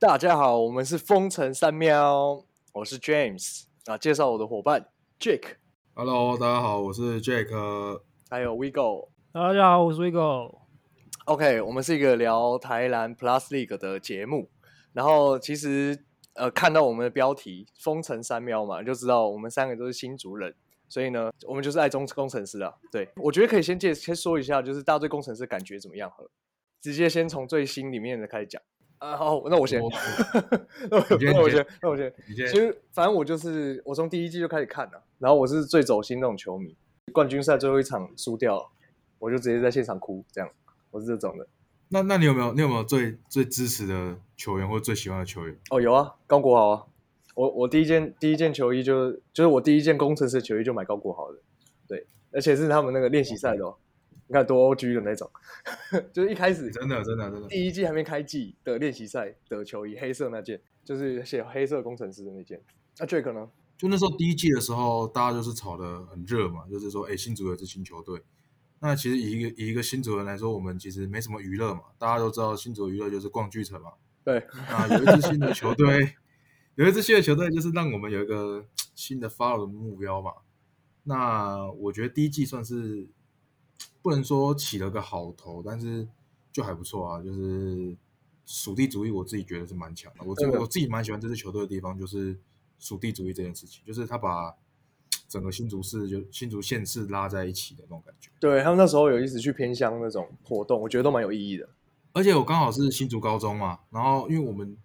大家好，我们是风城三喵，我是 James 啊，介绍我的伙伴 Jake，Hello，大家好，我是 Jake。还有 WeGo。大家好，我是 WeGo。OK，我们是一个聊台南 Plus League 的节目。然后其实呃，看到我们的标题“风城三喵”嘛，就知道我们三个都是新族人，所以呢，我们就是爱中工程师啊。对，我觉得可以先介先说一下，就是大家对工程师感觉怎么样？好了，直接先从最新里面的开始讲。啊，好，那我先，那我先那我先，那我先。其实反正我就是我从第一季就开始看了，然后我是最走心那种球迷。冠军赛最后一场输掉，我就直接在现场哭，这样我是这种的。那那你有没有你有没有最最支持的球员或最喜欢的球员？哦，有啊，高国豪啊，我我第一件第一件球衣就就是我第一件工程师的球衣就买高国豪的，对，而且是他们那个练习赛的哦，你看多 OG 的那种，就是一开始真的真的真的，第一季还没开季的练习赛的球衣，黑色那件，就是写黑色工程师的那件。那 Jake 呢？就那时候第一季的时候，大家就是炒得很热嘛，就是说，哎，新竹有支新球队。那其实以一个以一个新竹人来说，我们其实没什么娱乐嘛，大家都知道新竹娱乐就是逛巨城嘛。对，啊有一支新的球队，有一支新的球队，就是让我们有一个 新的 follow 的目标嘛。那我觉得第一季算是不能说起了个好头，但是就还不错啊。就是属地主义，我自己觉得是蛮强的。我自真的我自己蛮喜欢这支球队的地方，就是属地主义这件事情，就是他把 整个新竹市就新竹县市拉在一起的那种感觉。对他们那时候有一直去偏乡那种活动，我觉得都蛮有意义的。而且我刚好是新竹高中嘛，然后因为我们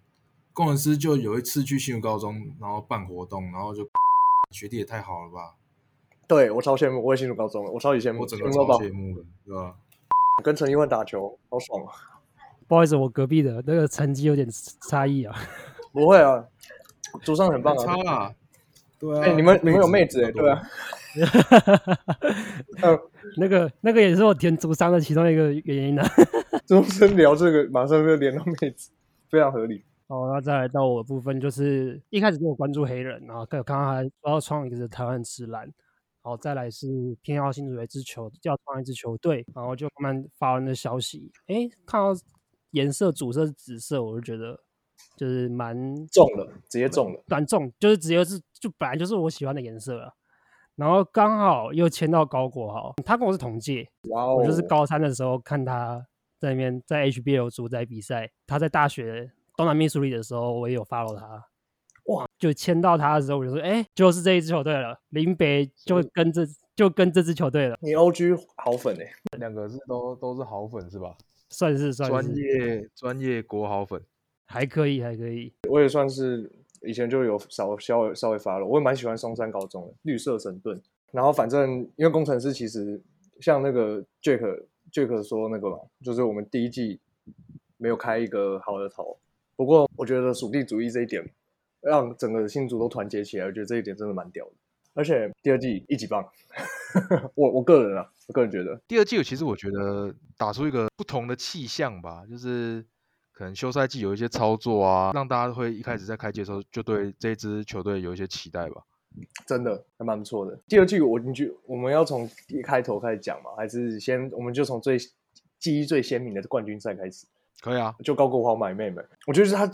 工程师就有一次去新竹高中，然后办活动，然后就 学弟也太好了吧，对我超羡慕，我也进入高中了，我超级羡慕，我整个超羡慕的，对吧？跟陈一焕打球，好爽啊！不好意思，我隔壁的那个成绩有点差异啊。不会啊，主上很棒啊差啊！啦，对啊。哎、你们你们有妹子哎、比较多对啊，呃，那个那个也是我填足商的其中一个原因啊。终身聊这个，马上就连到妹子，非常合理。好，那再来到我的部分，就是一开始就有关注黑人，然后看看到他说要创一个是台湾之蓝，然后再来是偏要新竹一支球，要创一支球队，然后就慢慢发完的消息，诶，看到颜色主色是紫色，我就觉得就是蛮中了，直接中了。蛮重，就是直接是就本来就是我喜欢的颜色了。然后刚好又签到高国豪，他跟我是同届，哇哦！我就是高三的时候看他在那边在 HBL 主宰比赛，他在大学东南密苏里的时候，我也有 follow 他。哇，就签到他的时候，我就说，哎，就是这一支球队了，林北就跟这就跟这支球队了，你 OG 好粉哎、两个是都都是好粉是吧？算是算是专业专业国好粉，还可以，还可以。我也算是以前就有稍稍微稍微发了，我也蛮喜欢松山高中的绿色神盾。然后反正因为工程师其实像那个 Jack Jack 说那个嘛，就是我们第一季没有开一个好的头。不过我觉得属地主义这一点让整个新竹都团结起来，我觉得这一点真的蛮屌的。而且第二季一级棒，我我个人啊，我个人觉得第二季其实我觉得打出一个不同的气象吧，就是可能休赛季有一些操作啊，让大家会一开始在开季的时候就对这支球队有一些期待吧。真的还蛮不错的。第二季我你觉我们要从一开头开始讲嘛，还是先我们就从最记忆最鲜明的冠军赛开始？可以啊，就高国豪买妹妹，我觉得是他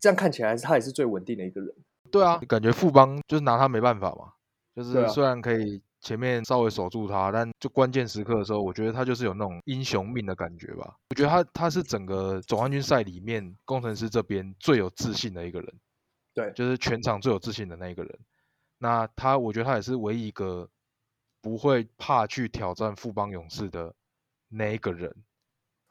这样看起来，他也是最稳定的一个人。对啊，感觉富邦就是拿他没办法嘛，就是虽然可以前面稍微守住他，但就关键时刻的时候，我觉得他就是有那种英雄命的感觉吧。我觉得他他是整个总冠军赛里面工程师这边最有自信的一个人。对就是全场最有自信的那一个人。那他，我觉得他也是唯一一个不会怕去挑战富邦勇士的那一个人。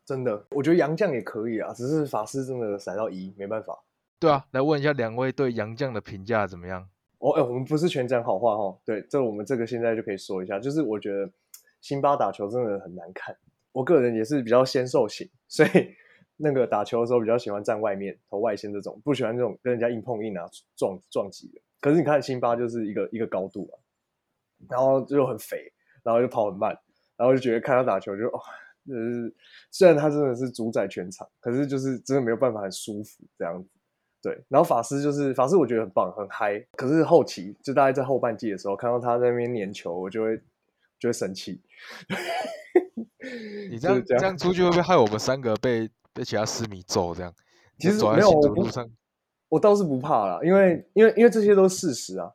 真的，我觉得杨绛也可以啊，只是法师真的甩到一，没办法。对啊，来问一下两位对杨绛的评价怎么样？哦，哎，我们不是全讲好话哦。对，这我们这个现在就可以说一下，就是我觉得辛巴打球真的很难看。我个人也是比较纤瘦型，所以 那个打球的时候比较喜欢站外面投外线这种，不喜欢这种跟人家硬碰硬啊撞撞击的。可是你看辛巴就是一个一个高度啊，然后就很肥，然后就跑很慢，然后就觉得看他打球就哦，就是虽然他真的是主宰全场，可是就是真的没有办法很舒服这样子。对，然后法师就是法师，我觉得很棒，很嗨。可是后期就大概在后半季的时候，看到他在那边粘球，我就会就会生气。你这样样这样出去会不会害我们三个被被其他师迷揍？这样其实没有，我倒是不怕啦，因为因为因为这些都是事实啊，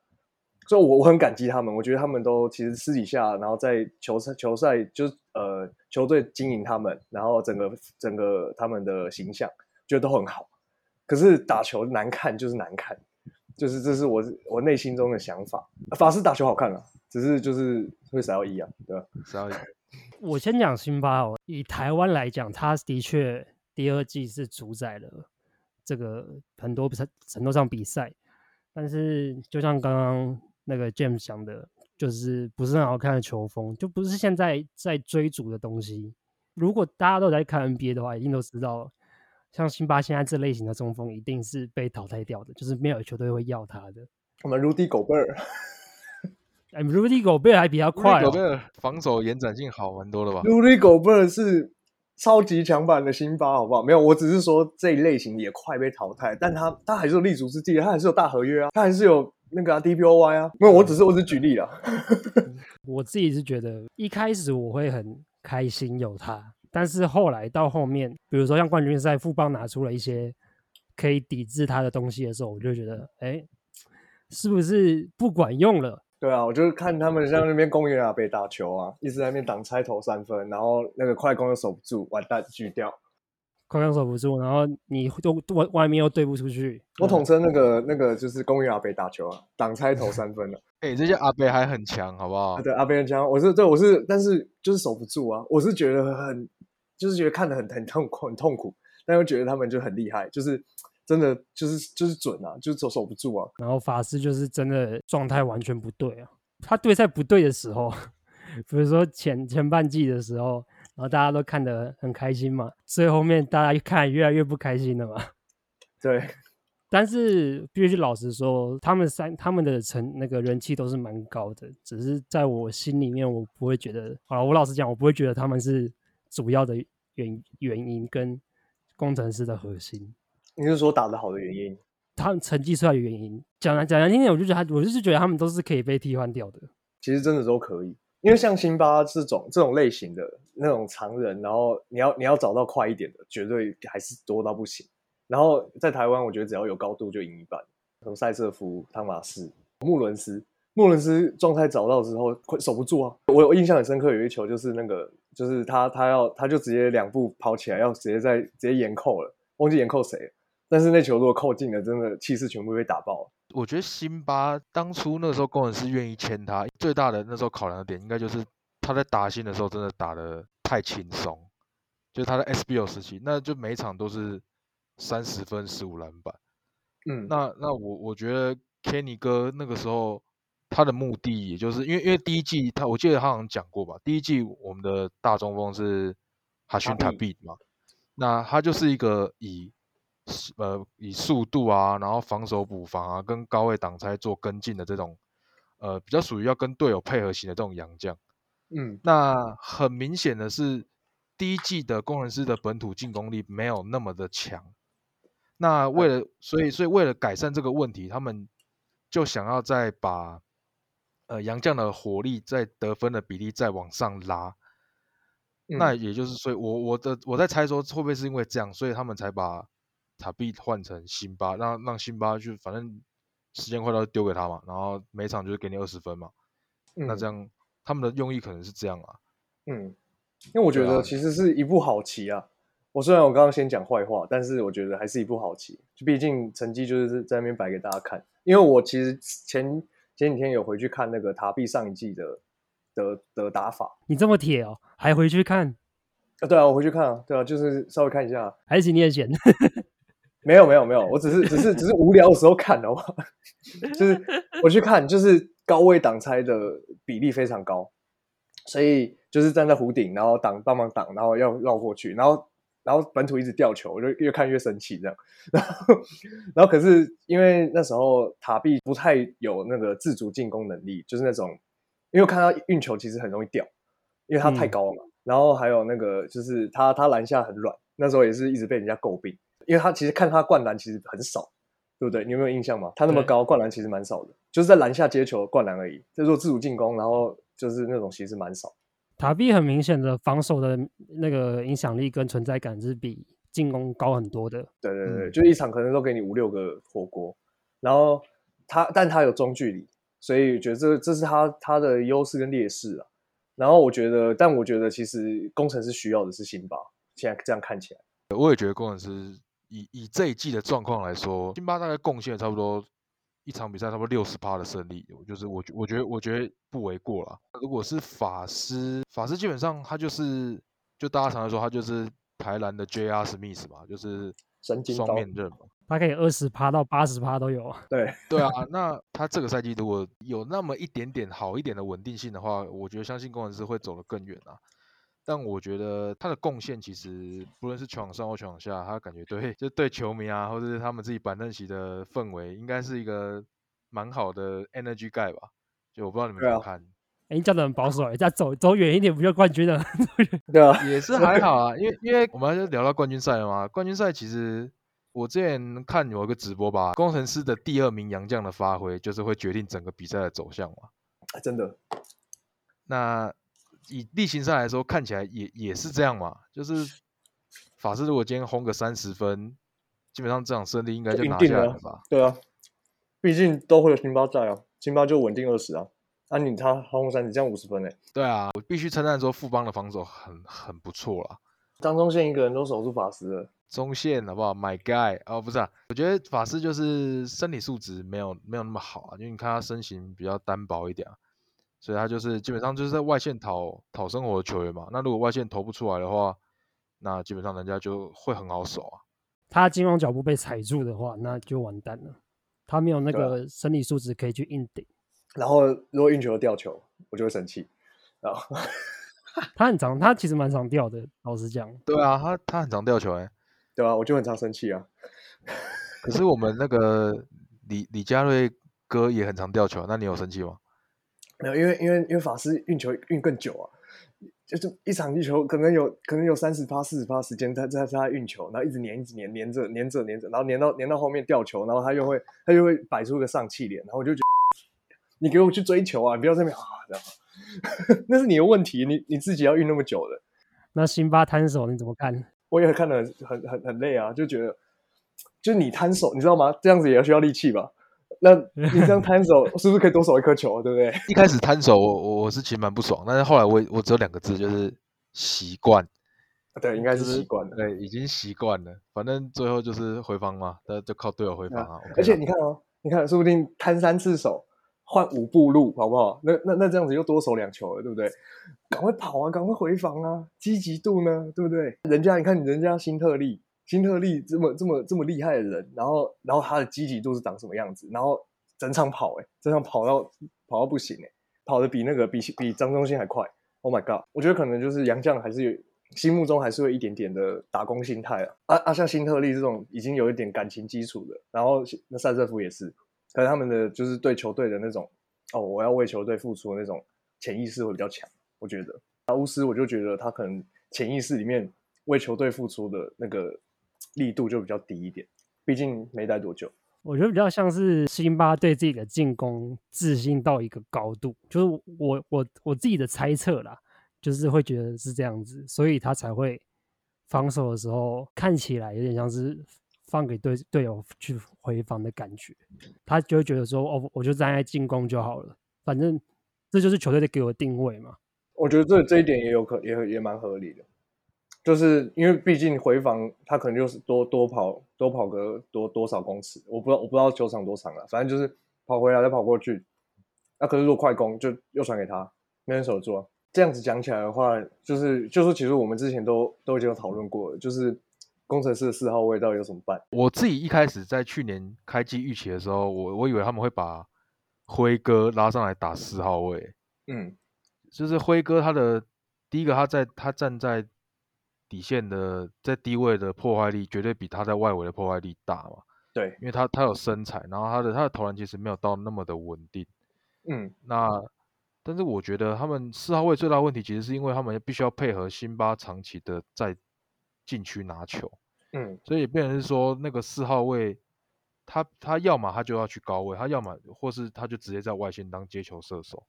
所以我我很感激他们，我觉得他们都其实私底下，然后在球赛球赛就是呃球队经营他们，然后整个整个他们的形象，觉得都很好。可是打球难看就是难看，就是这是我我内心中的想法。法师打球好看啊、只是就是会闪到一啊，对吧？是要 我先讲辛巴哦，以台湾来讲，他的确第二季是主宰了这个很多程程度上比赛，但是就像刚刚那个 James 讲的，就是不是很好看的球风，就不是现在在追逐的东西。如果大家都在看 NBA 的话，一定都知道，像辛巴现在这类型的中锋一定是被淘汰掉的，就是没有球队会要他的。我们 Rudy 狗贝尔哎，Rudy 狗贝尔还比较快、哦，狗贝尔防守延展性好蛮多的吧？，Rudy 狗贝尔是超级强版的辛巴，好不好？没有，我只是说这一类型也快被淘汰，但他他还是有立足之地，他还是有大合约啊，他还是有那个、啊、DPOY 啊。没有，我只是我只是举例了。我自己是觉得一开始我会很开心有他，但是后来到后面，比如说像冠军赛，富邦拿出了一些可以抵制他的东西的时候，我就觉得，哎，是不是不管用了？对啊，我就是看他们像那边公园啊被打球啊，一直在那边挡拆投三分，然后那个快攻又守不住，完蛋锯掉。快攻守不住，然后你都外外面又对不出去。我统称那个那个就是公园阿北打球啊，挡拆投三分了。哎、这些阿贝还很强，好不好啊，？对阿北很强，我是对我是，但是就是守不住啊，我是觉得很，就是觉得看得很 很痛苦很痛苦，但又觉得他们就很厉害，就是真的就是就是准啊，就是守守不住啊。然后法师就是真的状态完全不对啊，他对赛不对的时候，比如说前前半季的时候，然后大家都看得很开心嘛，最后面大家看越来越不开心了嘛。对，但是必须老实说，他们三他们的成那个人气都是蛮高的，只是在我心里面，我不会觉得，好了，我老实讲，我不会觉得他们是主要的原原因跟工程师的核心。你是说打得好的原因？他们成绩出来的原因，讲来讲来听听，我就觉得他，我就是觉得他们都是可以被替换掉的。其实真的都可以，因为像辛巴这种这种类型的那种常人，然后你要你要找到快一点的，绝对还是多到不行。然后在台湾，我觉得只要有高度就赢一半，什么塞瑟夫、汤马斯、穆伦斯，穆伦斯状态找到之后快守不住啊！我有印象很深刻，有一球就是那个就是他他要他就直接两步跑起来，要直接在直接延扣了，忘记延扣谁了。但是那球如果扣进了，真的气势全部被打爆了。我觉得辛巴当初那时候工程师愿意签他，最大的那时候考量的点，应该就是他在打新的时候真的打的太轻松，就是他的 SBL 时期，那就每一场都是三十分、十五篮板。嗯，那那我我觉得 Kenny 哥那个时候他的目的，也就是因为因为第一季他我记得他好像讲过吧，第一季我们的大中锋是哈逊塔塔比嘛，那他就是一个以呃以速度啊，然后防守补防啊，跟高位挡拆做跟进的这种呃比较属于要跟队友配合型的这种洋将。嗯，那很明显的是，第一季的工程师的本土进攻力没有那么的强。那为了，所以所以为了改善这个问题，他们就想要再把呃杨将的火力在得分的比例再往上拉。那嗯也就是，所以我我的我在猜说，会不会是因为这样，所以他们才把塔比换成辛巴，让让辛巴去反正时间快到就丢给他嘛，然后每场就是给你二十分嘛。那嗯这样他们的用意可能是这样啊。嗯，因为我觉得其实是一步好棋啊。我虽然我刚刚先讲坏话，但是我觉得还是一步好棋。就毕竟成绩就是在那边摆给大家看。因为我其实前前几天有回去看那个塔壁上一季的的的打法你这么铁哦，还回去看，啊，对啊，我回去看啊，对啊，就是稍微看一下。还是你也闲？没有没有没有，我只是只是只是无聊的时候看的话，就是我去看，就是高位挡拆的比例非常高，所以就是站在弧顶，然后挡帮忙挡，然后要绕过去，然后然后本土一直掉球，我就越看越生气这样，然后然后可是因为那时候塔壁不太有那个自主进攻能力，就是那种因为我看他运球其实很容易掉，因为他太嗯高了嘛，然后还有那个就是他他篮下很软，那时候也是一直被人家诟病。因为他其实看他灌篮其实很少，对不对？你有没有印象吗？他那么高，灌篮其实蛮少的，就是在篮下接球灌篮而已。在做自主进攻，然后就是那种其实蛮少。塔比很明显的防守的那个影响力跟存在感是比进攻高很多的。对对对，嗯就一场可能都给你五六个火锅，然后他但他有中距离，所以觉得这这是他他的优势跟劣势啊。然后我觉得，但我觉得其实工程师需要的是辛巴，现在这样看起来，我也觉得工程师以以这一季的状况来说，辛巴大概贡献差不多一场比赛差不多六十趴的胜利，就是我觉我觉得我觉得不为过了。如果是法师，法师基本上他就是就大家常常说他就是台篮的 J.R. Smith 嘛，就是双神经刀面刃嘛。他可以二十趴到八十趴都有啊。对，对啊，那他这个赛季如果有那么一点点好一点的稳定性的话，我觉得相信工程师会走得更远啊。但我觉得他的贡献其实不论是球场上或球场下，他感觉对就对球迷啊，或者是他们自己板凳席的氛围，应该是一个蛮好的 energy guy 吧。就我不知道你们怎么看，哎，你讲的很保守哎，再走走远一点不就冠军了？对啊，也是还好啊，因为因为我们就聊到冠军赛了嘛。冠军赛其实我之前看有一个直播吧，工程师的第二名杨将的发挥，就是会决定整个比赛的走向嘛。真的，那以例行赛来说，看起来也也是这样嘛，就是法师如果今天轰个三十分，基本上这场胜利应该就就拿下来了吧？对啊，毕竟都会有辛巴在啊，辛巴就稳定二十啊，啊你他轰三十，这样五十分哎，对啊，我必须称赞说富邦的防守很很不错啦。张忠宪一个人都守住法师了，中线好不好？My guy 哦，不是啊，我觉得法师就是身体素质没有没有那么好啊，因为你看他身形比较单薄一点啊，所以他就是基本上就是在外线讨讨生活的球员嘛。那如果外线投不出来的话，那基本上人家就会很好守啊。他进攻脚步被踩住的话，那就完蛋了。他没有那个生理素质可以去硬顶。然后如果运球掉球，我就会生气，然后 他很常，他其实蛮常掉的。老实讲，对啊，他他很常掉球哎、对啊，我就很常生气啊，可是我们那个李李佳瑞哥也很常掉球，那你有生气吗？没有，因为因为因为法师运球运更久啊，就是一场地球可能有可能有三十趴四十趴时间他在他运球，然后一直粘一直粘粘着粘着粘着，然后粘到粘到后面掉球，然后他又会他又会摆出一个上气脸，然后我就觉得 你给我去追球啊，你不要在那边啊这样，那是你的问题，你你自己要运那么久的，那辛巴摊手你怎么看？我也看得很很很很累啊，就觉得就是你摊手，你知道吗？这样子也要需要力气吧？那你这样摊手是不是可以多守一颗球，对不对？一开始摊手我我我是其实蛮不爽，但是后来我我只有两个字，就是习惯。对，应该就是习惯了。对，已经习惯了。反正最后就是回防嘛，那就靠队友回防啊。而且你看哦，你看，说不定摊三次手，换五步路，好不好？那那那这样子又多守两球了，对不对？赶快跑啊，赶快回防啊，积极度呢，对不对？人家你看，人家新特利，辛特利这么这么这么厉害的人，然后然后他的积极度是长什么样子？然后整场跑、欸，哎，整场跑到跑到不行、欸，哎，跑的比那个比比张忠宪还快。Oh my god！我觉得可能就是杨绛还是有心目中还是会一点点的打工心态啊。啊啊，像辛特利这种已经有一点感情基础的，然后那塞瑟夫也是，可能他们的就是对球队的那种哦，我要为球队付出的那种潜意识会比较强。我觉得啊，乌斯我就觉得他可能潜意识里面为球队付出的那个力度就比较低一点，毕竟没待多久。我觉得比较像是辛巴对自己的进攻自信到一个高度，就是我我我自己的猜测啦，就是会觉得是这样子，所以他才会防守的时候看起来有点像是放给队队友去回防的感觉，他就会觉得说哦，我就站在进攻就好了，反正这就是球队的给我的定位嘛。我觉得这这一点也有可也也蛮合理的，就是因为毕竟回防他可能就是多多跑多跑个多多少公尺，我不知道我不知道球场多长了，反正就是跑回来再跑过去。那、可是如果快攻就又传给他，没人守住啊。这样子讲起来的话，就是就是其实我们之前都都已经有讨论过了，就是工程师的四号位到底有什么办？我自己一开始在去年开机预期的时候，我我以为他们会把辉哥拉上来打四号位，嗯，就是辉哥他的第一个他在他站在底线的在低位的破坏力绝对比他在外围的破坏力大嘛，对，因为他他有身材，然后他的他的投篮其实没有到那么的稳定。嗯，那但是我觉得他们四号位最大的问题，其实是因为他们必须要配合辛巴长期的在禁区拿球，嗯，所以变成是说那个四号位，他他要么他就要去高位，他要么或是他就直接在外线当接球射手。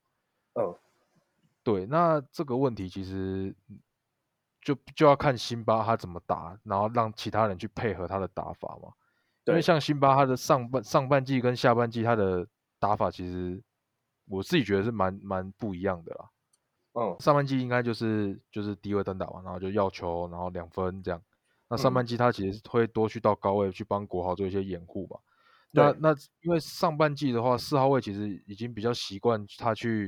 哦，对，那这个问题其实就就要看辛巴他怎么打，然后让其他人去配合他的打法嘛。因为像辛巴他的上半上半季跟下半季他的打法，其实我自己觉得是蛮蛮不一样的啦。嗯上半季应该就是就是低位单打嘛，然后就要球，然后两分这样。那上嗯半季他其实会多去到高位去帮国豪做一些掩护嘛。那那因为上半季的话，四号位其实已经比较习惯他去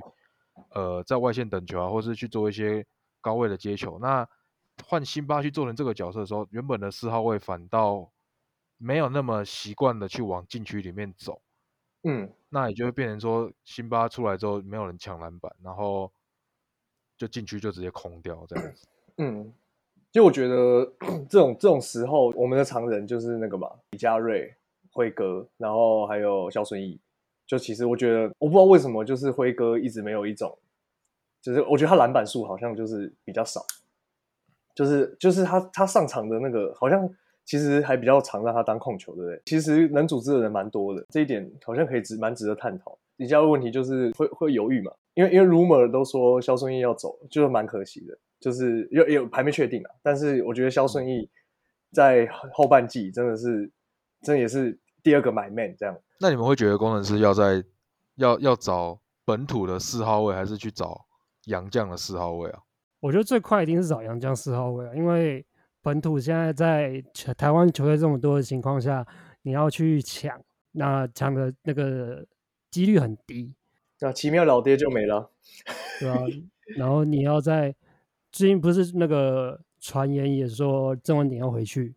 呃在外线等球啊，或是去做一些高位的接球。那换辛巴去做成这个角色的时候，原本的四号位反倒没有那么习惯的去往禁区里面走。嗯，那也就会变成说，辛巴出来之后没有人抢篮板，然后就禁区就直接空掉这样子。嗯，就我觉得 这种这种时候，我们的常人就是那个嘛，李佳瑞、辉哥，然后还有肖顺义。就其实我觉得，我不知道为什么，就是辉哥一直没有一种，就是我觉得他篮板数好像就是比较少，就是就是他他上场的那个好像其实还比较常让他当控球，对不对？其实能组织的人蛮多的，这一点好像可以值蛮值得探讨。李佳瑞问题就是会会犹豫嘛，因为因为 rumor 都说肖顺义要走，就是蛮可惜的。就是有有还没确定啊，但是我觉得肖顺义在后半季真的是，真的也是第二个买 man 这样。那你们会觉得工程师要在要要找本土的四号位，还是去找洋将的四号位啊？我觉得最快一定是找杨将四号位啊，因为本土现在在球台湾球队这么多的情况下，你要去抢，那抢的那个几率很低，那奇妙老爹就没了。对吧、然后你要在最近不是那个传言也说郑文鼎要回去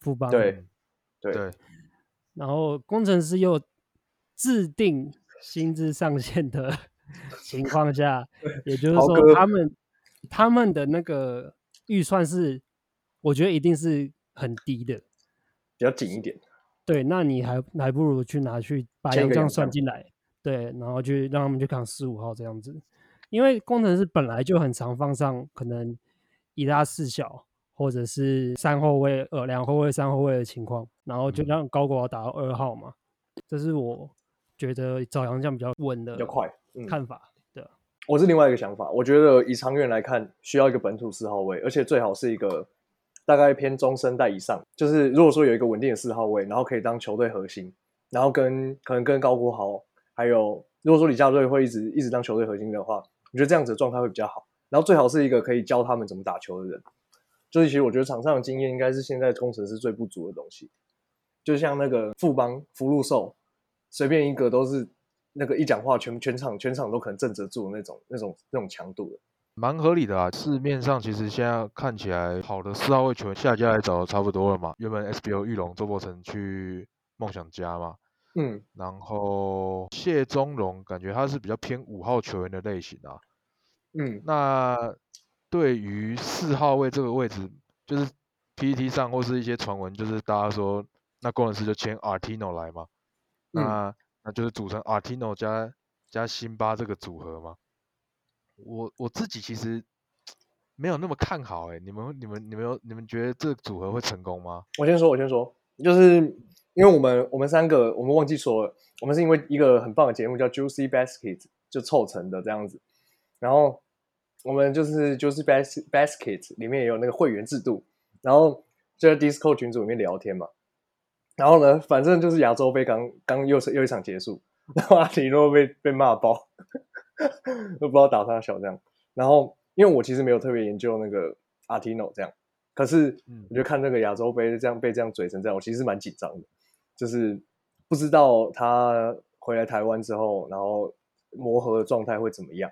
富邦，对对对，然后工程师又制定薪资上限的 情况下，也就是说他们他们的那个预算是，我觉得一定是很低的。比较紧一点。对，那你还还不如去拿去把签洋将算进来，对，然后去让他们去扛十五号这样子，因为工程师本来就很常放上可能一大四小或者是三后卫、呃两后卫、三后卫的情况，然后就让高国豪打到二号嘛，这是我觉得找洋将比较稳的比较快。嗯，看法。我是另外一个想法，我觉得以长远来看，需要一个本土四号位，而且最好是一个大概偏中生代以上。就是如果说有一个稳定的四号位，然后可以当球队核心，然后跟可能跟高国豪，还有如果说李佳瑞会一直一直当球队核心的话，我觉得这样子的状态会比较好。然后最好是一个可以教他们怎么打球的人。就是其实我觉得场上的经验应该是现在工程师最不足的东西。就像那个富邦福禄寿，随便一个都是那个一讲话全全场全场都可能震得住的那种那种那种强度的。蛮合理的啊。市面上其实现在看起来好的四号位球员下家来找的差不多了嘛。原本 SBO 玉龙周伯成去梦想家嘛，嗯，然后谢宗荣感觉他是比较偏五号球员的类型啊。嗯，那对于四号位这个位置，就是 PPT 上或是一些传闻，就是大家说那工程师就签 Artino 来嘛，嗯那那就是组成 Artino 加加辛巴这个组合嘛。我我自己其实 没有那么看好哎、你们你们你们有你们觉得这个组合会成功吗？我先说，我先说，就是因为我们我们三个我们忘记说了，我们是因为一个很棒的节目叫 Juicy Basket 就凑成的这样子，然后我们就是 Juicy Bas Basket 里面也有那个会员制度，然后就在 Discord 群组里面聊天嘛，然后呢，反正就是亚洲杯刚刚又是又一场结束，然后阿里诺被被骂爆，都不知道打他小这样。然后因为我其实没有特别研究那个阿提诺这样，可是嗯我就看那个亚洲杯这样被这样嘴成这样，我其实蛮紧张的，就是不知道他回来台湾之后，然后磨合的状态会怎么样。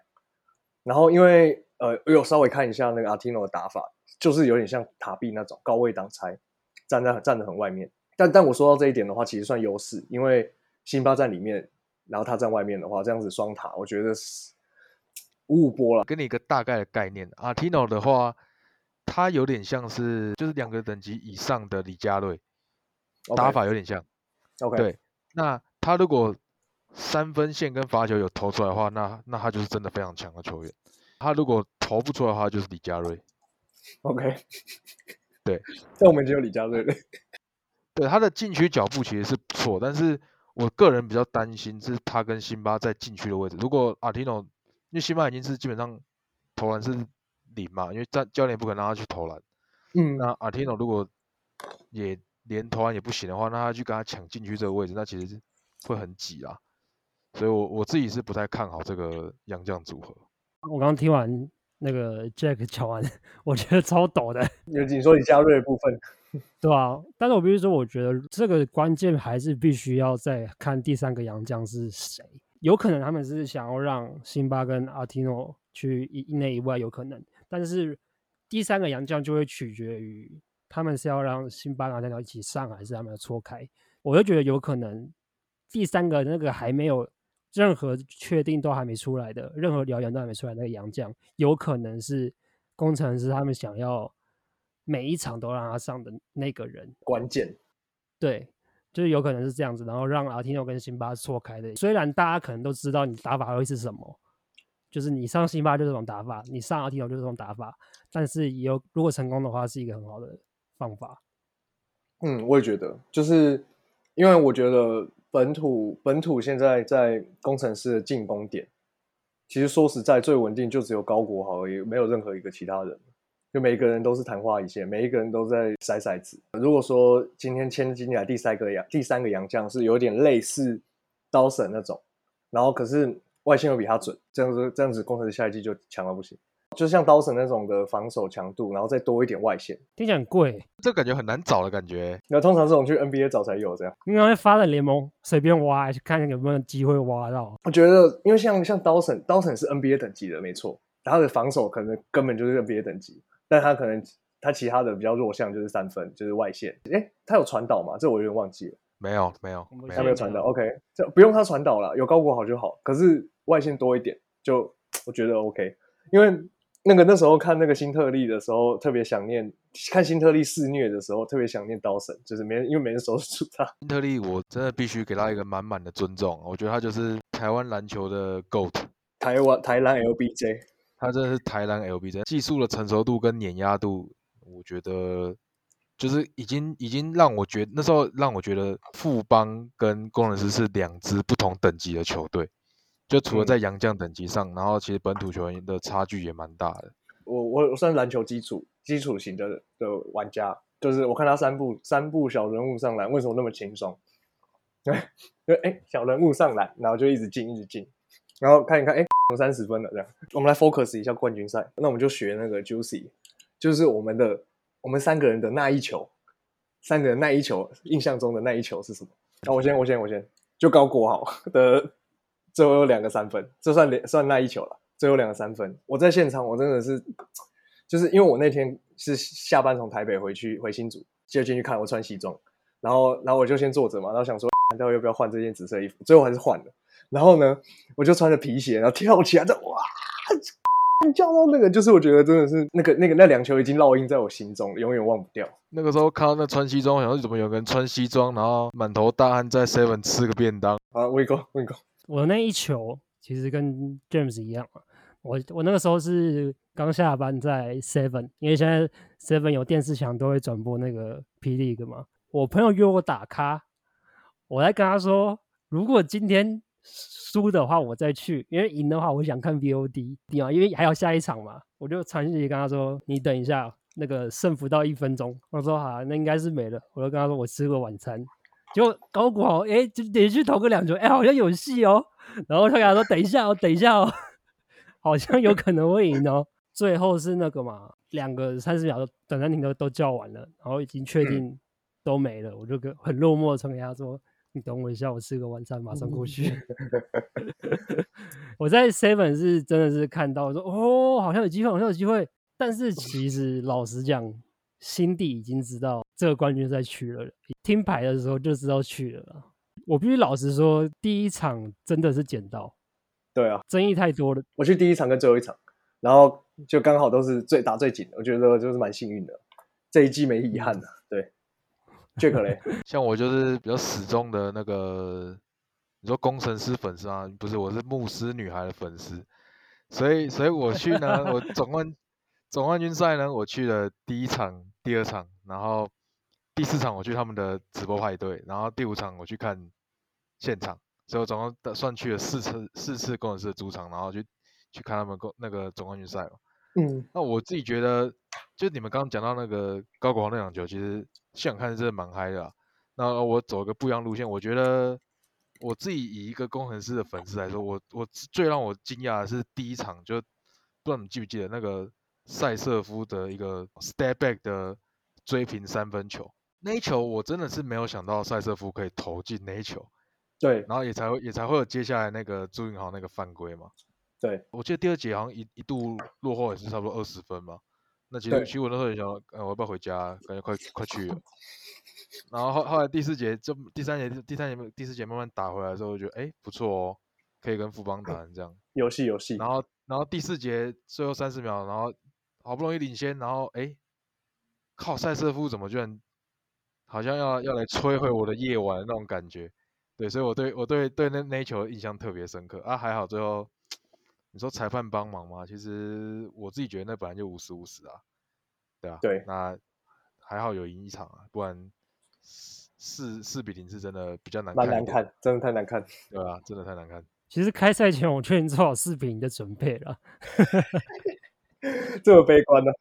然后因为呃，我有稍微看一下那个阿提诺的打法，就是有点像塔壁那种高位挡拆，站在站得很外面。但但我说到这一点的话，其实算优势，因为辛巴在里面，然后他在外面的话，这样子双塔，我觉得是五五波了。给你一个大概的概念，Artino 的话，他有点像是就是两个等级以上的李佳瑞，打法有点像。OK，对，那他如果三分线跟罚球有投出来的话，那那他就是真的非常强的球员。他如果投不出来的话，就是李佳瑞。OK，对，在我们只有李佳瑞了。对他的禁区脚步其实是不错，但是我个人比较担心是他跟辛巴在禁区的位置。如果 Artino，因为辛巴已经是基本上投篮是零嘛，因为教教练不可能让他去投篮。嗯，那阿提诺如果也连投篮也不行的话，那他去跟他抢禁区这个位置，那其实会很挤啊。所以我我自己是不太看好这个洋将组合。我刚刚听完那个 Jack 讲完，我觉得超抖的，有你说你加瑞的部分，对吧、但是我必须说，我觉得这个关键还是必须要再看第三个洋将是谁。有可能他们是想要让辛巴跟阿提诺去一一内一外，有可能，但是第三个洋将就会取决于他们是要让辛巴跟阿提诺一起上，还是他们要错开。我就觉得有可能第三个那个还没有任何确定都还没出来的，任何谣言都还没出来的那个杨将，有可能是工程师他们想要每一场都让他上的那个人。关键对，就是有可能是这样子，然后让阿提诺跟辛巴错开的。虽然大家可能都知道你打法会是什么，就是你上辛巴就这种打法，你上阿提诺就这种打法，但是也有如果成功的话，是一个很好的方法。嗯，我也觉得，就是因为我觉得本土本土现在在工程师的进攻点，其实说实在最稳定就只有高国豪而已，没有任何一个其他人，就每一个人都是昙花一现，每一个人都在筛筛子。如果说今天签进来第三个洋第三个洋将是有点类似刀神那种，然后可是外线又比他准，这样子这样子工程师下一季就强到不行。就像刀神那种的防守强度，然后再多一点外线，听起来很贵，这感觉很难找的感觉。那通常这种去 NBA 找才有这样。因为会发展联盟随便挖，看有没有机会挖到。我觉得，因为像像刀神，刀神是 NBA 等级的，没错，他的防守可能根本就是 NBA 等级，但他可能他其他的比较弱项就是三分，就是外线。诶，他有传导吗？这我有点忘记了，没有没有他没有传导。OK，这不用他传导了，有高国好就好。可是外线多一点，就我觉得 OK，因为那个那时候看那个新特利的时候，特别想念看新特利肆虐的时候，特别想念刀神，就是没人因为没人守得住他。新特利，我真的必须给他一个满满的尊重。我觉得他就是台湾篮球的 GOAT，台湾台篮 LBJ，他真的是台篮 LBJ，技术的成熟度跟碾压度，我觉得就是已经已经让我觉那时候让我觉得富邦跟工程师是两支不同等级的球队。就除了嗯在洋将等级上，然后其实本土球员的差距也蛮大的。我我我算篮球基础基础型的的玩家，就是我看他三步三步小人物上篮，为什么那么轻松？对，就哎小人物上篮，然后就一直进一直进，然后看一看哎三十分了这样。我们来 focus 一下冠军赛，那我们就学那个 Juicy，就是我们的我们三个人的那一球，三个人那一球印象中的那一球是什么？那我先我先我先就高国豪的最后有两个三分，这算连算那一球了。最后两个三分，我在现场，我真的是，就是因为我那天是下班从台北回去回新竹，就进去看，我穿西装，然后然后我就先坐着嘛，然后想说 到底要不要换这件紫色衣服，最后还是换了。然后呢，我就穿着皮鞋，然后跳起来，这哇，叫到那个，就是我觉得真的是那个那个那两球已经烙印在我心中，永远忘不掉。那个时候看到那穿西装，我想说怎么有个人穿西装，然后满头大汗在 Seven 吃个便当。啊，威哥，威哥，我那一球其实跟 James 一样嘛，我我那个时候是刚下班在 Seven，因为现在 Seven 有电视墙都会转播那个霹雳个嘛。我朋友约我打咖，我在跟他说，如果今天输的话我再去，因为赢的话我想看 VOD 啊，因为还有下一场嘛。我就传讯息跟他说，你等一下，那个胜负到一分钟。我说好、那应该是没了。我就跟他说我吃个晚餐。结果高国豪哎，就连续投个两球，哎，好像有戏哦。然后他跟他说：“等一下哦，等一下哦，好像有可能会赢哦。”最后是那个嘛，两个三十秒的短暂停都都叫完了，然后已经确定都没了，我就跟很落寞的传给他说：“你等我一下，我吃个晚餐，马上过去。”我在 Seven 是真的是看到说哦，好像有机会，好像有机会，但是其实老实讲，心底已经知道这个冠军赛去了，听牌的时候就知道去了啦。我必须老实说，第一场真的是捡到，对啊，争议太多了。我去第一场跟最后一场，然后就刚好都是最打最紧的，我觉得就是蛮幸运的，这一季没遗憾的。对，Jack 嘞，像我就是比较始终的那个，你说工程师粉丝啊？不是，我是牧师女孩的粉丝，所以所以我去呢，我总冠总冠军赛呢，我去了第一场、第二场，然后第四场我去他们的直播派对，然后第五场我去看现场，所以我总共的算去了四次四次工程师的主场，然后去去看他们公那个总冠军赛嘛。嗯，那我自己觉得，就你们刚刚讲到那个高国豪那场球，其实现场看真的蛮嗨的、啊。那我走个不一样路线，我觉得我自己以一个工程师的粉丝来说，我我最让我惊讶的是第一场，就不知道你记不记得那个塞瑟夫的一个 step back 的追平三分球，那一球我真的是没有想到塞瑟夫可以投进那一球，对然后也才会也才会有接下来那个朱云豪那个犯规嘛。对，我记得第二节好像一一度落后也是差不多二十分嘛。那其实其实我那时候也想，呃，我要不要回家？感觉快快去了。然后后后来第四节就第三节第三节第四节慢慢打回来的时候，我觉得哎不错哦，可以跟富邦打成这样。游戏游戏，然后然后第四节最后三十秒，然后好不容易领先，然后哎，靠塞瑟夫怎么居然好像要要来摧毁我的夜晚那种感觉。对，所以我对我对对那那一球印象特别深刻啊，还好最后你说裁判帮忙吗？其实我自己觉得那本来就五十五十啊，对啊，对那还好有赢一场啊，不然四四四比零是真的比较难看，蛮难，看，真的太难看。对啊，真的太难看。其实开赛前我就已经做好四比零的准备了，这么悲观呢？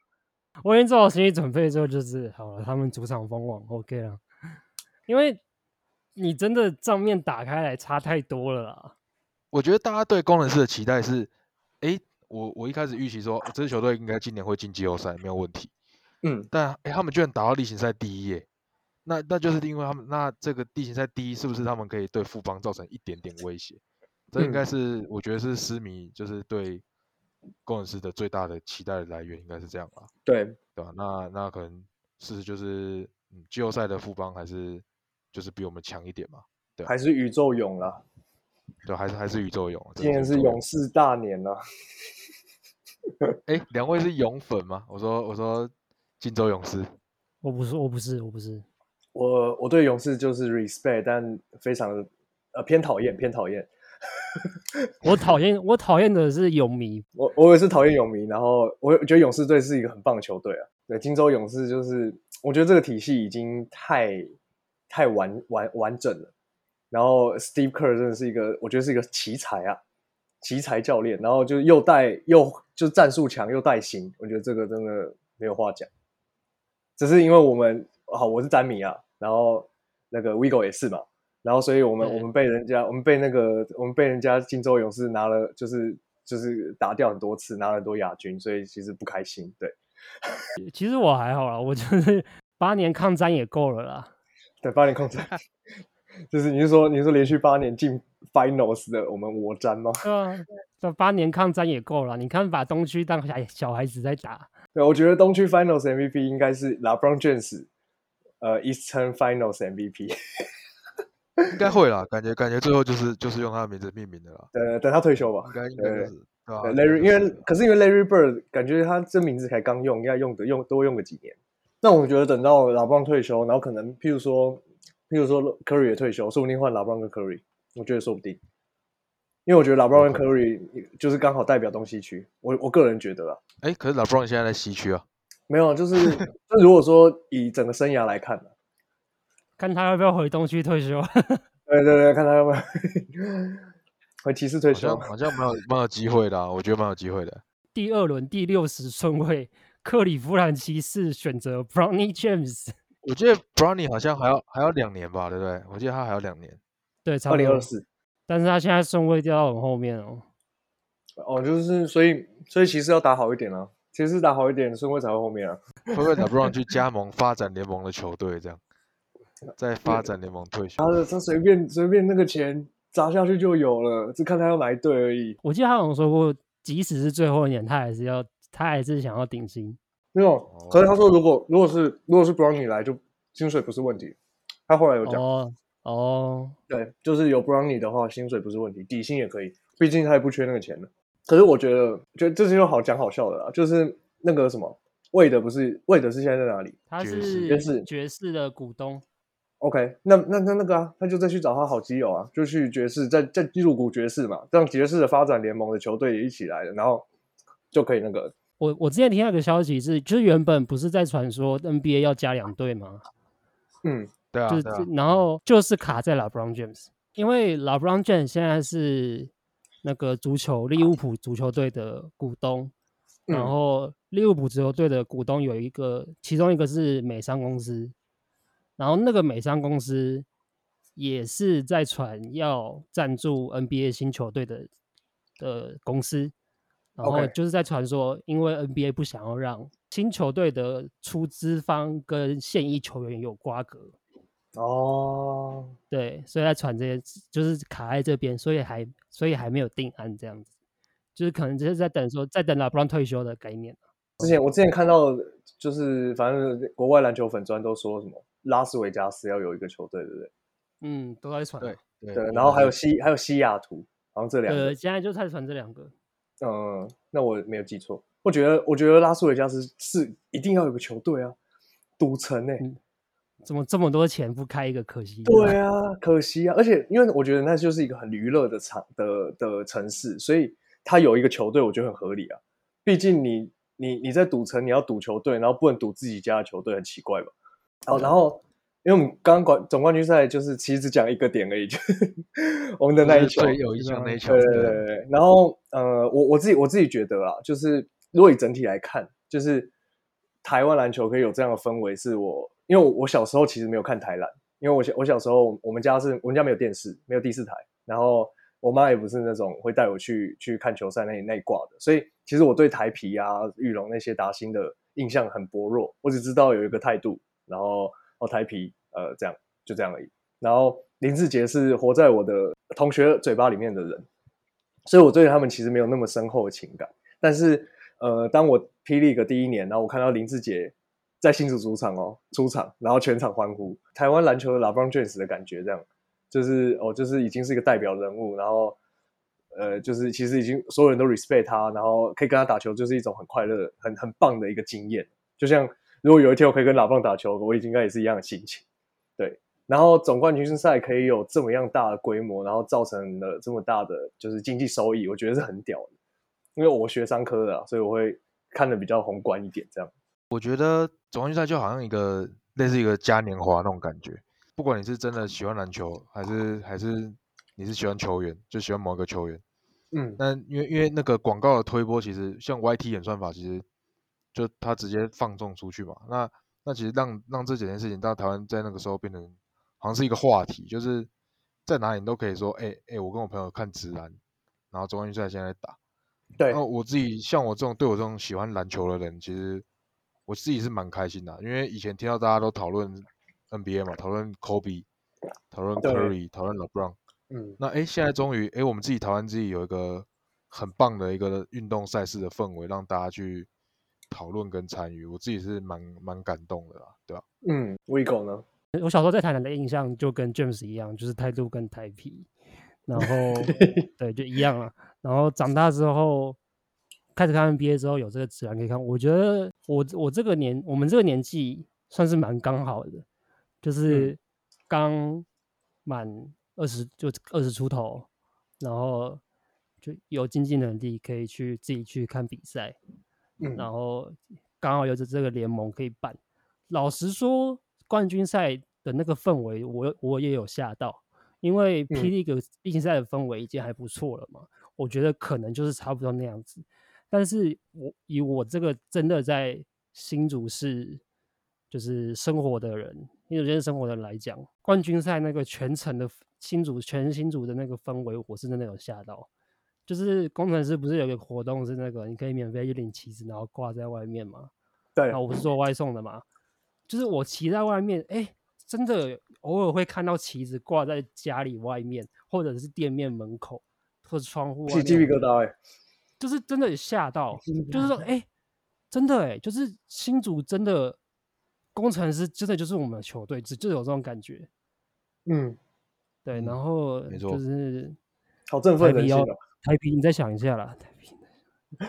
我已经做好心理准备之后，就是好了，他们主场封网 OK 了，因为你真的账面打开来差太多了啦。我觉得大家对工程师的期待是，哎，我我一开始预期说这支球队应该今年会进季后赛没有问题，嗯，但哎，他们居然打到例行赛第一耶，那那就是因为他们那这个例行赛第一是不是他们可以对富邦造成一点点威胁？这应该嗯是我觉得是狮迷就是对工程师的最大的期待的来源，应该是这样吧，对，对吧？那那可能事实就是，嗯，季后赛的富邦还是就是比我们强一点嘛，对还是宇宙勇啦，对，还是还是宇宙勇，今年是勇勇士大年了。哎，两位是勇粉吗？我说我说金州勇士，我不是，我不是，我不是。我我对勇士就是 respect，但非常的呃偏讨厌，偏讨厌。我讨厌，我讨厌的是勇迷。我我也是讨厌勇迷，然后我觉得勇士队是一个很棒的球队啊。对，金州勇士就是我觉得这个体系已经太太完完完整了。然后 Steve Kerr 真的是一个，我觉得是一个奇才啊，奇才教练。然后就又带又就战术强又带型，我觉得这个真的没有话讲。只是因为我们好，我是詹米啊，然后那个 Vigo 也是嘛，然后所以我们我们被人家我们被那个我们被人家金州勇士拿了，就是就是打掉很多次，拿了很多亚军，所以其实不开心。对其实我还好啦，我就是八年抗战也够了啦。对，八年抗战，就是你是说你是说连续八年进 Finals 的我们我战吗？对啊，这八年抗战也够了。你看，把东区当小小孩子在打，对，我觉得东区 Finals MVP 应该是 LeBron James，呃，Eastern Finals MVP。应该会啦，感觉感觉最后就是就是用他的名字命名的啦，等等他退休吧应。该应该就是对，Larry，因为可是因为 Larry Bird 感觉他这名字才刚用，应该用的用多用个几年。那我觉得等到老布朗退休，然后可能譬如说，譬如说 Curry 也退休，说不定换老布朗跟 Curry，我觉得说不定。因为我觉得老布朗跟 Curry 就是刚好代表东西区，我我个人觉得啦，哎，可是 LeBron 现在在西区啊，没有，就是那 如果说以整个生涯来看呢，看他要不要回东区退休。对对对，看他要不要 回骑士退休好像。好像蛮有蛮有机会的啊，我觉得蛮有机会的。第二轮第六十顺位，克里夫兰骑士选择 Brownie James，我记得 Brownie 好像还要还要两年吧，对不对？我记得他还要两年。对，二零二。四但是他现在顺位掉到很后面哦。哦，就是所以所以骑士要打好一点啊，骑士打好一点，顺位才会后面啊。会不会 LeBron 去加盟发展联盟的球队这样？在发展联盟退休他，的他随便随便那个钱砸下去就有了，只看他要哪一队而已。我记得他好像说过，即使是最后一年，他还是要，他还是想要顶薪。没有，可是他说如果如果是如果是不让你来，就薪水不是问题。他后来有讲，哦哦，对，就是有不让你的话，薪水不是问题，底薪也可以，毕竟他也不缺那个钱了。可是我觉得，觉得这是又好讲好笑的啦，就是那个什么，魏德不是魏德是现在在哪里他是爵士爵士的股东。？OK，那那那那个啊，他就再去找他好基友啊，就去爵士，再再入股爵士嘛，让爵士的发展联盟的球队也一起来了，然后就可以那个我我之前听到一个消息是，就是原本不是在传说 NBA 要加两队吗？嗯对啊，就是啊，然后就是卡在 LeBron James，因为 LeBron James 现在是那个足球利物浦足球队的股东，然嗯后利物浦足球队的股东有一个，其中一个是美商公司，然后那个美商公司也是在传要赞助 NBA 新球队的的公司，然后就是在传说，因为 NBA 不想要让新球队的出资方跟现役球员有瓜葛，哦，对，所以在传这些，就是卡在这边，所以还所以还没有定案这样子，就是可能只是在等说，在等拉布朗退休的概念。之前我之前看到，就是反正国外篮球粉专都说什么拉斯维加斯要有一个球队，对不对？嗯，都在传啊。对对，然后还有西还有西雅图，好像这两个呃，。现在就在传这两个。嗯，那我没有记错。我觉得我觉得拉斯维加斯是一定要有个球队啊，赌城呢、嗯怎么这么多钱不开一个？可惜。对啊，可惜啊，而且因为我觉得那就是一个很娱乐的场的的城市，所以他有一个球队，我觉得很合理啊。毕竟你你你在赌城，你要赌球队，然后不能赌自己家的球队，很奇怪吧？哦，然后因为我们刚刚冠总冠军赛就是其实只讲一个点而已，就是我们的那一球，对有一球那一球，对对对。然后呃，我我自己我自己觉得啊，就是如果以整体来看，就是台湾篮球可以有这样的氛围，是我因为我我小时候其实没有看台篮，因为我小我小时候我们家是我们家没有电视，没有第四台，然后我妈也不是那种会带我去去看球赛那那一挂的，所以其实我对台皮啊、玉龙那些达兴的印象很薄弱，我只知道有一个态度，然后哦台皮呃这样就这样而已。然后林志杰是活在我的同学嘴巴里面的人，所以我对他们其实没有那么深厚的情感。但是呃，当我霹雳个第一年，然后我看到林志杰在新竹主场哦出场，然后全场欢呼，台湾篮球的 LeBron James 的感觉，这样就是哦，就是已经是一个代表人物，然后呃，就是其实已经所有人都 respect 他，然后可以跟他打球，就是一种很快乐、很很棒的一个经验。就像如果有一天我可以跟老棒打球，我应该也是一样的心情。对，然后总冠军赛可以有这么样大的规模，然后造成了这么大的就是经济收益，我觉得是很屌的。因为我学商科的、啊，所以我会看的比较宏观一点，这样。我觉得总冠军赛就好像一个类似一个嘉年华那种感觉，不管你是真的喜欢篮球，还是还是你是喜欢球员，就喜欢某一个球员。嗯，那因为因为那个广告的推波，其实像 YT 演算法，其实就他直接放纵出去嘛。那那其实让让这几件事情到台湾在那个时候变成好像是一个话题，就是在哪里你都可以说，哎、哎、我跟我朋友看直男，然后总冠军赛现在在打。对那我自己像我这种对我这种喜欢篮球的人，其实我自己是蛮开心的啊，因为以前听到大家都讨论 NBA 嘛，讨论 Kobe，讨论对 Curry，讨论 LeBron。嗯，那诶，现在终于哎，我们自己台湾自己有一个很棒的一个运动赛事的氛围，让大家去讨论跟参与，我自己是蛮蛮感动的啦，对吧、嗯，Vigo 呢？我小时候在台南的印象就跟 James 一样，就是态度跟台皮，然后 对就一样了。然后长大之后开始看 NBA 之后有这个自然可以看，我觉得我我这个年我们这个年纪算是蛮刚好的，就是刚满二十就二十出头，然后就有经济能力可以去自己去看比赛，嗯然后刚好有着这个联盟可以办。老实说，冠军赛的那个氛围，我我也有吓到，因为嗯霹雳个例行赛的氛围已经还不错了嘛，我觉得可能就是差不多那样子。但是我以我这个真的在新竹市就是生活的人，新竹县生活的人来讲，冠军赛那个全程的新竹全新竹的那个氛围，我是真的有吓到。就是工程师不是有个活动是那个你可以免费去领旗子，然后挂在外面吗？对然后我不是做外送的嘛，就是我骑在外面，哎，真的偶尔会看到旗子挂在家里外面，或者是店面门口或者窗户外面，起鸡皮疙瘩哎、就是真的吓到，就是说，哎、真的哎、就是新竹真的工程师真的就是我们的球队，只就有这种感觉。嗯，对，嗯然后没错。就是好振奋台皮要人心哦。台皮，你再想一下啦，台皮，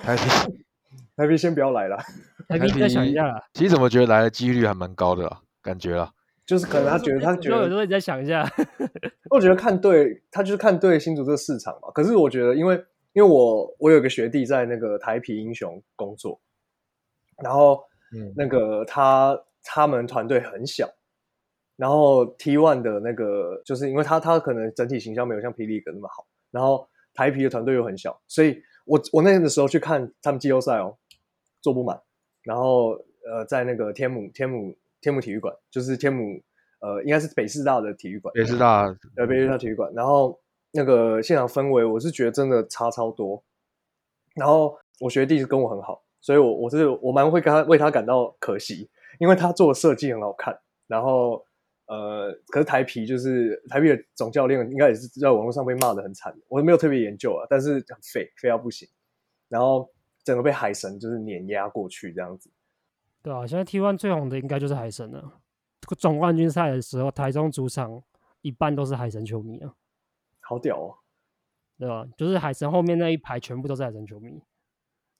台皮 台皮先不要来了，台台皮你再想一皮下啦。其实怎么觉得来的几率还蛮高的啦，感觉啦。就是可能他觉得他觉得，有时候你再想一下，我觉得看对，他就是看对新竹这个市场嘛。可是我觉得，因为因为我我有个学弟在那个台皮英雄工作，然后嗯，那个他他们团队很小，然后 T One 的那个就是因为他他可能整体形象没有像霹雳哥那么好，然后台皮的团队又很小，所以我我那天的时候去看他们季后赛哦，坐不满，然后呃在那个天母天母天母体育馆，就是天母呃应该是北师大的体育馆，北师大呃北师大体育馆，然后那个现场氛围，我是觉得真的差超多。然后我学弟是跟我很好，所以我我是我蛮会跟他为他感到可惜，因为他做的设计很好看，然后呃，可是台皮就是台皮的总教练应该也是在网络上被骂的很惨，我没有特别研究啊，但是很废，废到不行，然后整个被海神就是碾压过去这样子。对啊，现在 T1 最红的应该就是海神了。总冠军赛的时候，台中主场一半都是海神球迷啊，好屌哦！对吧？就是海神后面那一排全部都是海神球迷，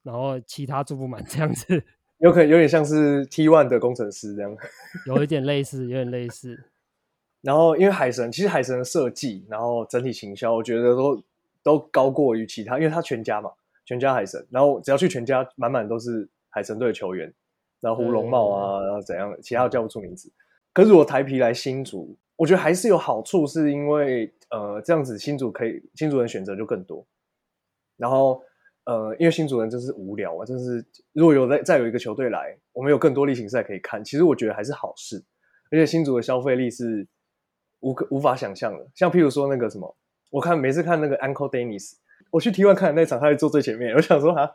然后其他坐不满这样子，有可能有点像是 T One 的工程师这样。有一点类似，有点类似。然后因为海神，其实海神的设计，然后整体行销，我觉得都都高过于其他，因为他全家嘛，全家海神，然后只要去全家，满满都是海神队的球员，然后胡龙茂啊，然后怎样，其他叫不出名字。可是我台皮来新竹，我觉得还是有好处，是因为呃这样子新竹可以新竹人选择就更多，然后呃因为新竹人真是无聊啊，真是如果有再再有一个球队来，我们有更多例行赛可以看，其实我觉得还是好事，而且新竹的消费力是无可无法想象的，像譬如说那个什么，我看每次看那个 Uncle Dennis，我去 T1 看的那场，他在坐最前面，我想说他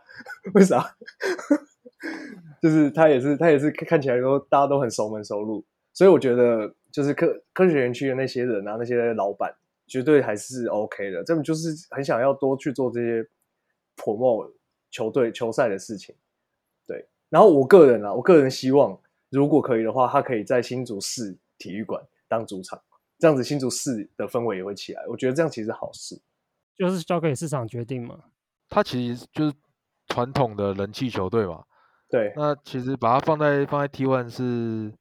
为啥？就是他也是他也是看起来都大家都很熟门熟路。所以我觉得，就是科科学园区的那些人啊，那些老板绝对还是 OK 的。这们就是很想要多去做这些 promo 球队球赛的事情。对，然后我个人啊，我个人希望，如果可以的话，他可以在新竹市体育馆当主场，这样子新竹市的氛围也会起来。我觉得这样其实好事，就是交给市场决定嘛。他其实就是传统的人气球队嘛。对，那其实把它放在放在 T one 是。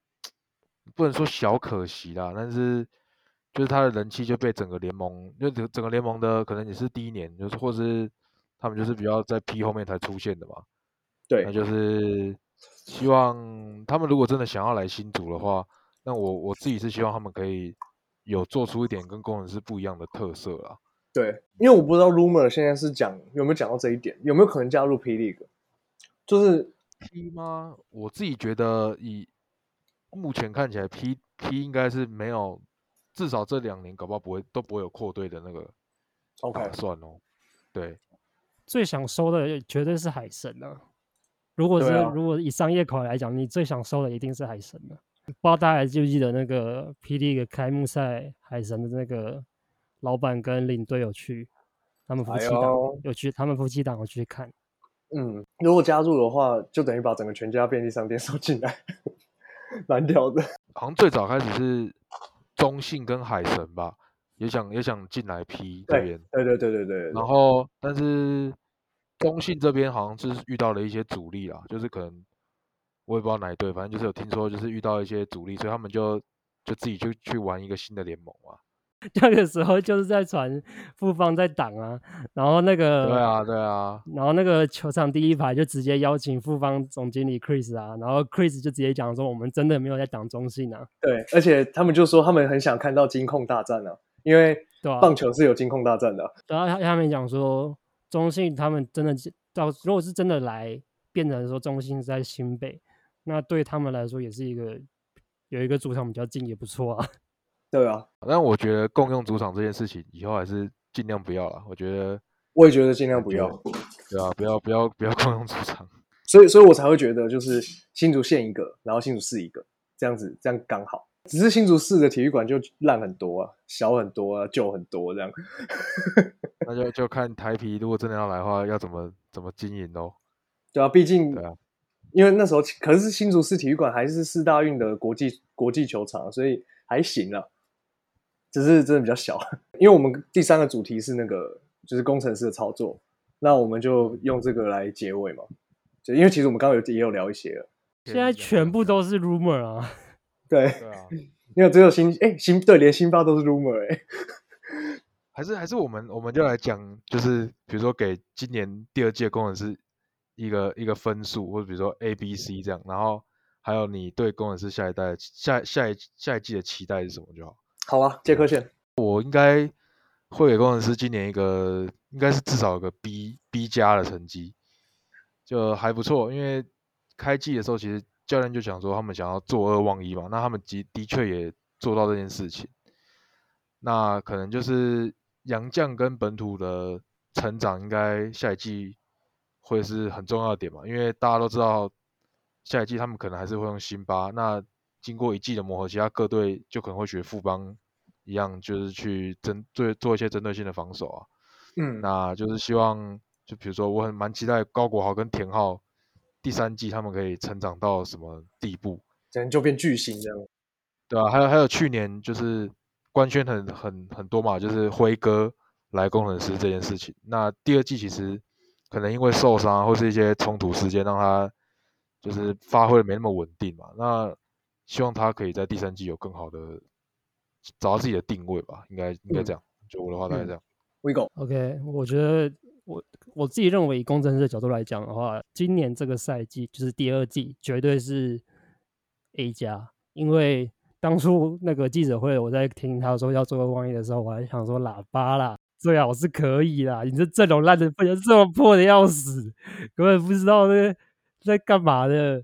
不能说小可惜啦，但是就是他的人气就被整个联盟，就整整个联盟的可能也是第一年，就是或是他们就是比较在 P 后面才出现的嘛。对，那就是希望他们如果真的想要来新组的话，那我我自己是希望他们可以有做出一点跟工程师不一样的特色啦。对，因为我不知道 Rumor 现在是讲有没有讲到这一点，有没有可能加入 P League？就是 P 吗？我自己觉得以。目前看起来，P P 应该是没有，至少这两年搞不好不会都不会有扩队的那个打算哦。对，最想收的绝对是海神啊！如果是如果以商业口来讲，你最想收的一定是海神了。不知道大家还记不记得那个 P D 的开幕赛，海神的那个老板跟领队有去，他们夫妻档有去，他们夫妻档有去看。嗯，如果加入的话，就等于把整个全家便利商店 收进来。蛮屌的，好像最早开始是中信跟海神吧，也想也想进来 P 这边，对对对对对。然后，但是中信这边好像是遇到了一些阻力啊，就是可能我也不知道哪一队，反正就是有听说就是遇到一些阻力，所以他们就就自己就去玩一个新的联盟啊。那个时候就是在传复方在挡啊，然后那个对啊对啊，然后那个球场第一排就直接邀请复方总经理 Chris 啊，然后 Chris 就直接讲说我们真的没有在挡中信啊。对，而且他们就说他们很想看到金控大战啊，因为棒球是有金控大战的。然后他他们讲说中信他们真的到如果是真的来变成说中信在新北，那对他们来说也是一个有一个主场比较近也不错啊。对啊，但我觉得共用主场这件事情以后还是尽量不要了。我觉得，我也觉得尽量不要。对啊，不要不要不要共用主场。所以所以我才会觉得，就是新竹县一个，然后新竹市一个，这样子这样刚好。只是新竹市的体育馆就烂很多啊，小很多啊，旧很多这样。那就就看台皮如果真的要来的话，要怎么怎么经营哦。对啊，毕竟对啊，因为那时候可是新竹市体育馆还是四大运的国际国际球场，所以还行啊。只是真的比较小，因为我们第三个主题是那个就是工程师的操作，那我们就用这个来结尾嘛。就因为其实我们刚刚有也有聊一些了，现在全部都是 rumor 啊。对对啊，因为只有新哎新对连新发都是 rumor 哎。还是还是我们我们就来讲，就是比如说给今年第二届工程师一个一个分数，或者比如说 A、B、C 这样，然后还有你对工程师下一代下下一下一季的期待是什么就好。好啊，杰克逊，我应该会给工程师今年一个，应该是至少有个 B B 加的成绩，就还不错。因为开季的时候，其实教练就讲说他们想要坐二忘一嘛，那他们的的确也做到这件事情。那可能就是洋将跟本土的成长，应该下一季会是很重要的点嘛，因为大家都知道下一季他们可能还是会用辛巴。那经过一季的磨合，其他各队就可能会学富邦一样，就是去针对做一些针对性的防守啊。嗯，那就是希望，就比如说，我很蛮期待高国豪跟田浩第三季他们可以成长到什么地步，可能就变巨星这样。对啊，还有还有去年就是官宣很很很多嘛，就是辉哥来工程师这件事情。那第二季其实可能因为受伤或是一些冲突事件，让他就是发挥的没那么稳定嘛。那希望他可以在第三季有更好的找到自己的定位吧，应该应该这样。就我的话大概这样。We go。OK，我觉得我我自己认为以工程师的角度来讲的话，今年这个赛季就是第二季，绝对是 A 加，因为当初那个记者会我在听他说要做个万一的时候，我还想说喇叭啦，最好是可以啦，你这阵容烂的不能这么破的要死，根本不知道那个在干嘛的，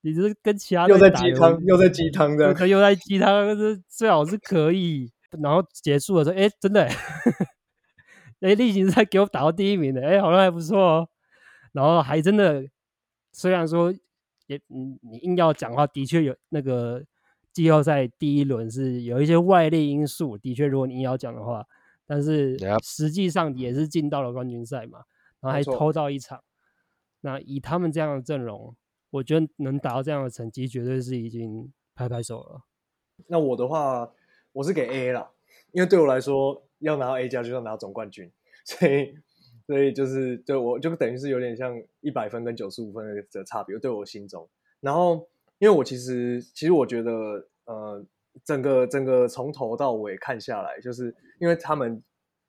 你这跟其他又在鸡汤，又在鸡汤这样。又在鸡汤，这最好是可以。然后结束的时候，哎，真的，哎，例行赛给我打到第一名的，哎，好像还不错哦。然后还真的，虽然说也，你你硬要讲的话，的确有那个季后赛第一轮是有一些外力因素，的确，如果你硬要讲的话，但是实际上也是进到了冠军赛嘛，然后还偷到一场。那以他们这样的阵容，我觉得能达到这样的成绩，绝对是已经拍拍手了。那我的话，我是给 A 了，因为对我来说，要拿到 A 加就要拿到总冠军，所以所以就是对我就等于是有点像一百分跟九十五分的差别，对我心中。然后，因为我其实其实我觉得，呃，整个整个从头到尾看下来，就是因为他们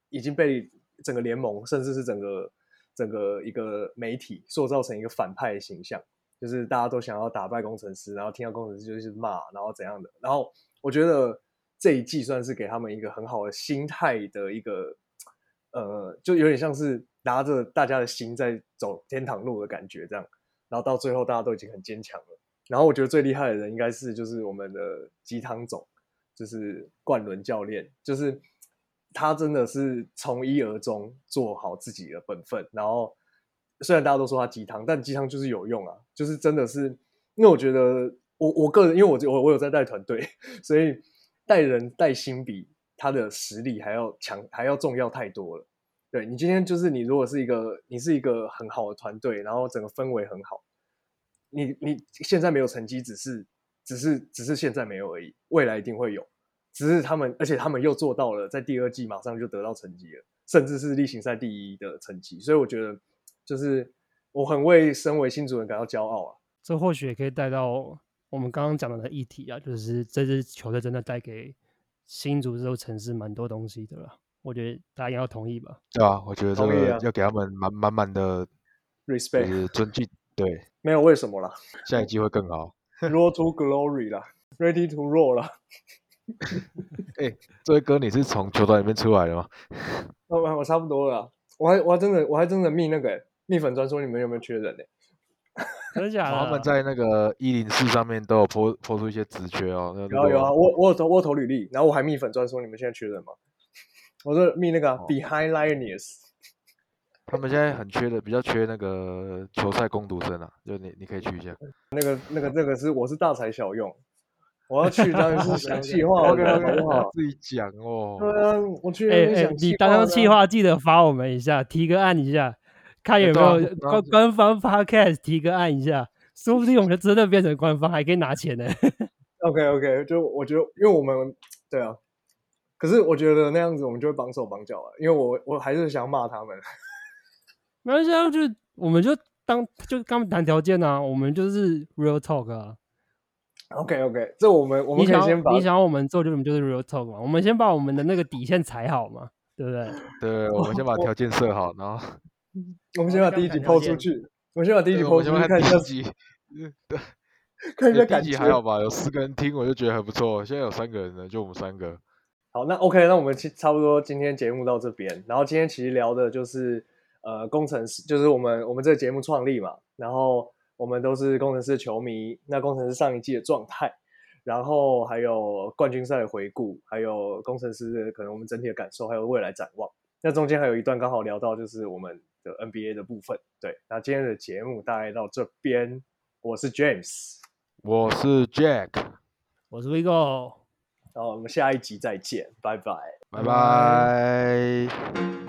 已经被整个联盟，甚至是整个整个一个媒体塑造成一个反派形象。就是大家都想要打败工程师，然后听到工程师就是骂，然后怎样的。然后我觉得这一季算是给他们一个很好的心态的一个，呃，就有点像是拿着大家的心在走天堂路的感觉这样。然后到最后大家都已经很坚强了。然后我觉得最厉害的人应该是就是我们的鸡汤总，就是冠伦教练，就是他真的是从一而终做好自己的本分，然后。虽然大家都说他鸡汤，但鸡汤就是有用啊，就是真的是，因为我觉得我我个人，因为我我我有在带团队，所以带人带心比他的实力还要强，还要重要太多了。对你今天就是你如果是一个你是一个很好的团队，然后整个氛围很好，你你现在没有成绩，只是只是只是现在没有而已，未来一定会有。只是他们，而且他们又做到了，在第二季马上就得到成绩了，甚至是例行赛第一的成绩，所以我觉得。就是我很为身为新主人感到骄傲啊！这或许也可以带到我们刚刚讲的议题啊，就是这支球队真的带给新竹这座城市蛮多东西的了。我觉得大家应该要同意吧？对啊，我觉得这个要给他们满满满的 respect，是尊敬。对，没有为什么啦下一季会更好。，roll to glory 啦，ready to roll 啦。哎，这位哥，你是从球团里面出来的吗？我我差不多了，我还我还真的我还真的密那个、欸、密粉专说你们有没有缺人呢、真的假的？他们在那个一零四上面都有抛抛出一些职缺哦。那有啊有啊，我我有投我有投履历，然后我还密粉专说你们现在缺人吗？我说密那个啊、哦 behind Lioness，他们现在很缺的，比较缺那个球赛攻读生啊，就你你可以去一下。那个那个那个是我是大材小用，我要去当然是 想气话 OK，好不好？自己讲哦。对啊，我去你当当计划划记得发我们一下，提个案一下，看有没有官官方 podcast 提个案一下，说不定我们就真的变成官方，还可以拿钱呢。OK OK，就我觉得，因为我们对啊，可是我觉得那样子我们就会绑手绑脚了，因为我我还是想骂他们。没关系啊，就我们就当就跟他们谈条件啊，我们就是 real talk 啊。OK OK，这我们我你想要们可以先把你想要我们做，就我们就是 real talk 嘛。我们先把我们的那个底线踩好嘛，对不对？对，我们先把条件设好，然后我们先把第一集抛出去，我们先把第一集抛出去，们先看看一下第一集。嗯 对，看一下哎第一集感觉。还好吧？有四个人听，我就觉得还不错。现在有三个人了，就我们三个。好，那 OK，那我们其差不多今天节目到这边，然后今天其实聊的就是呃工程师，就是我们我们这个节目创立嘛，然后我们都是工程师球迷。那工程师上一季的状态，然后还有冠军赛的回顾，还有工程师的可能我们整体的感受，还有未来展望。那中间还有一段刚好聊到就是我们的 NBA 的部分。对，那今天的节目大概到这边，我是 James，我是 Jack，我是 Vigo。然后我们下一集再见，拜拜。拜拜。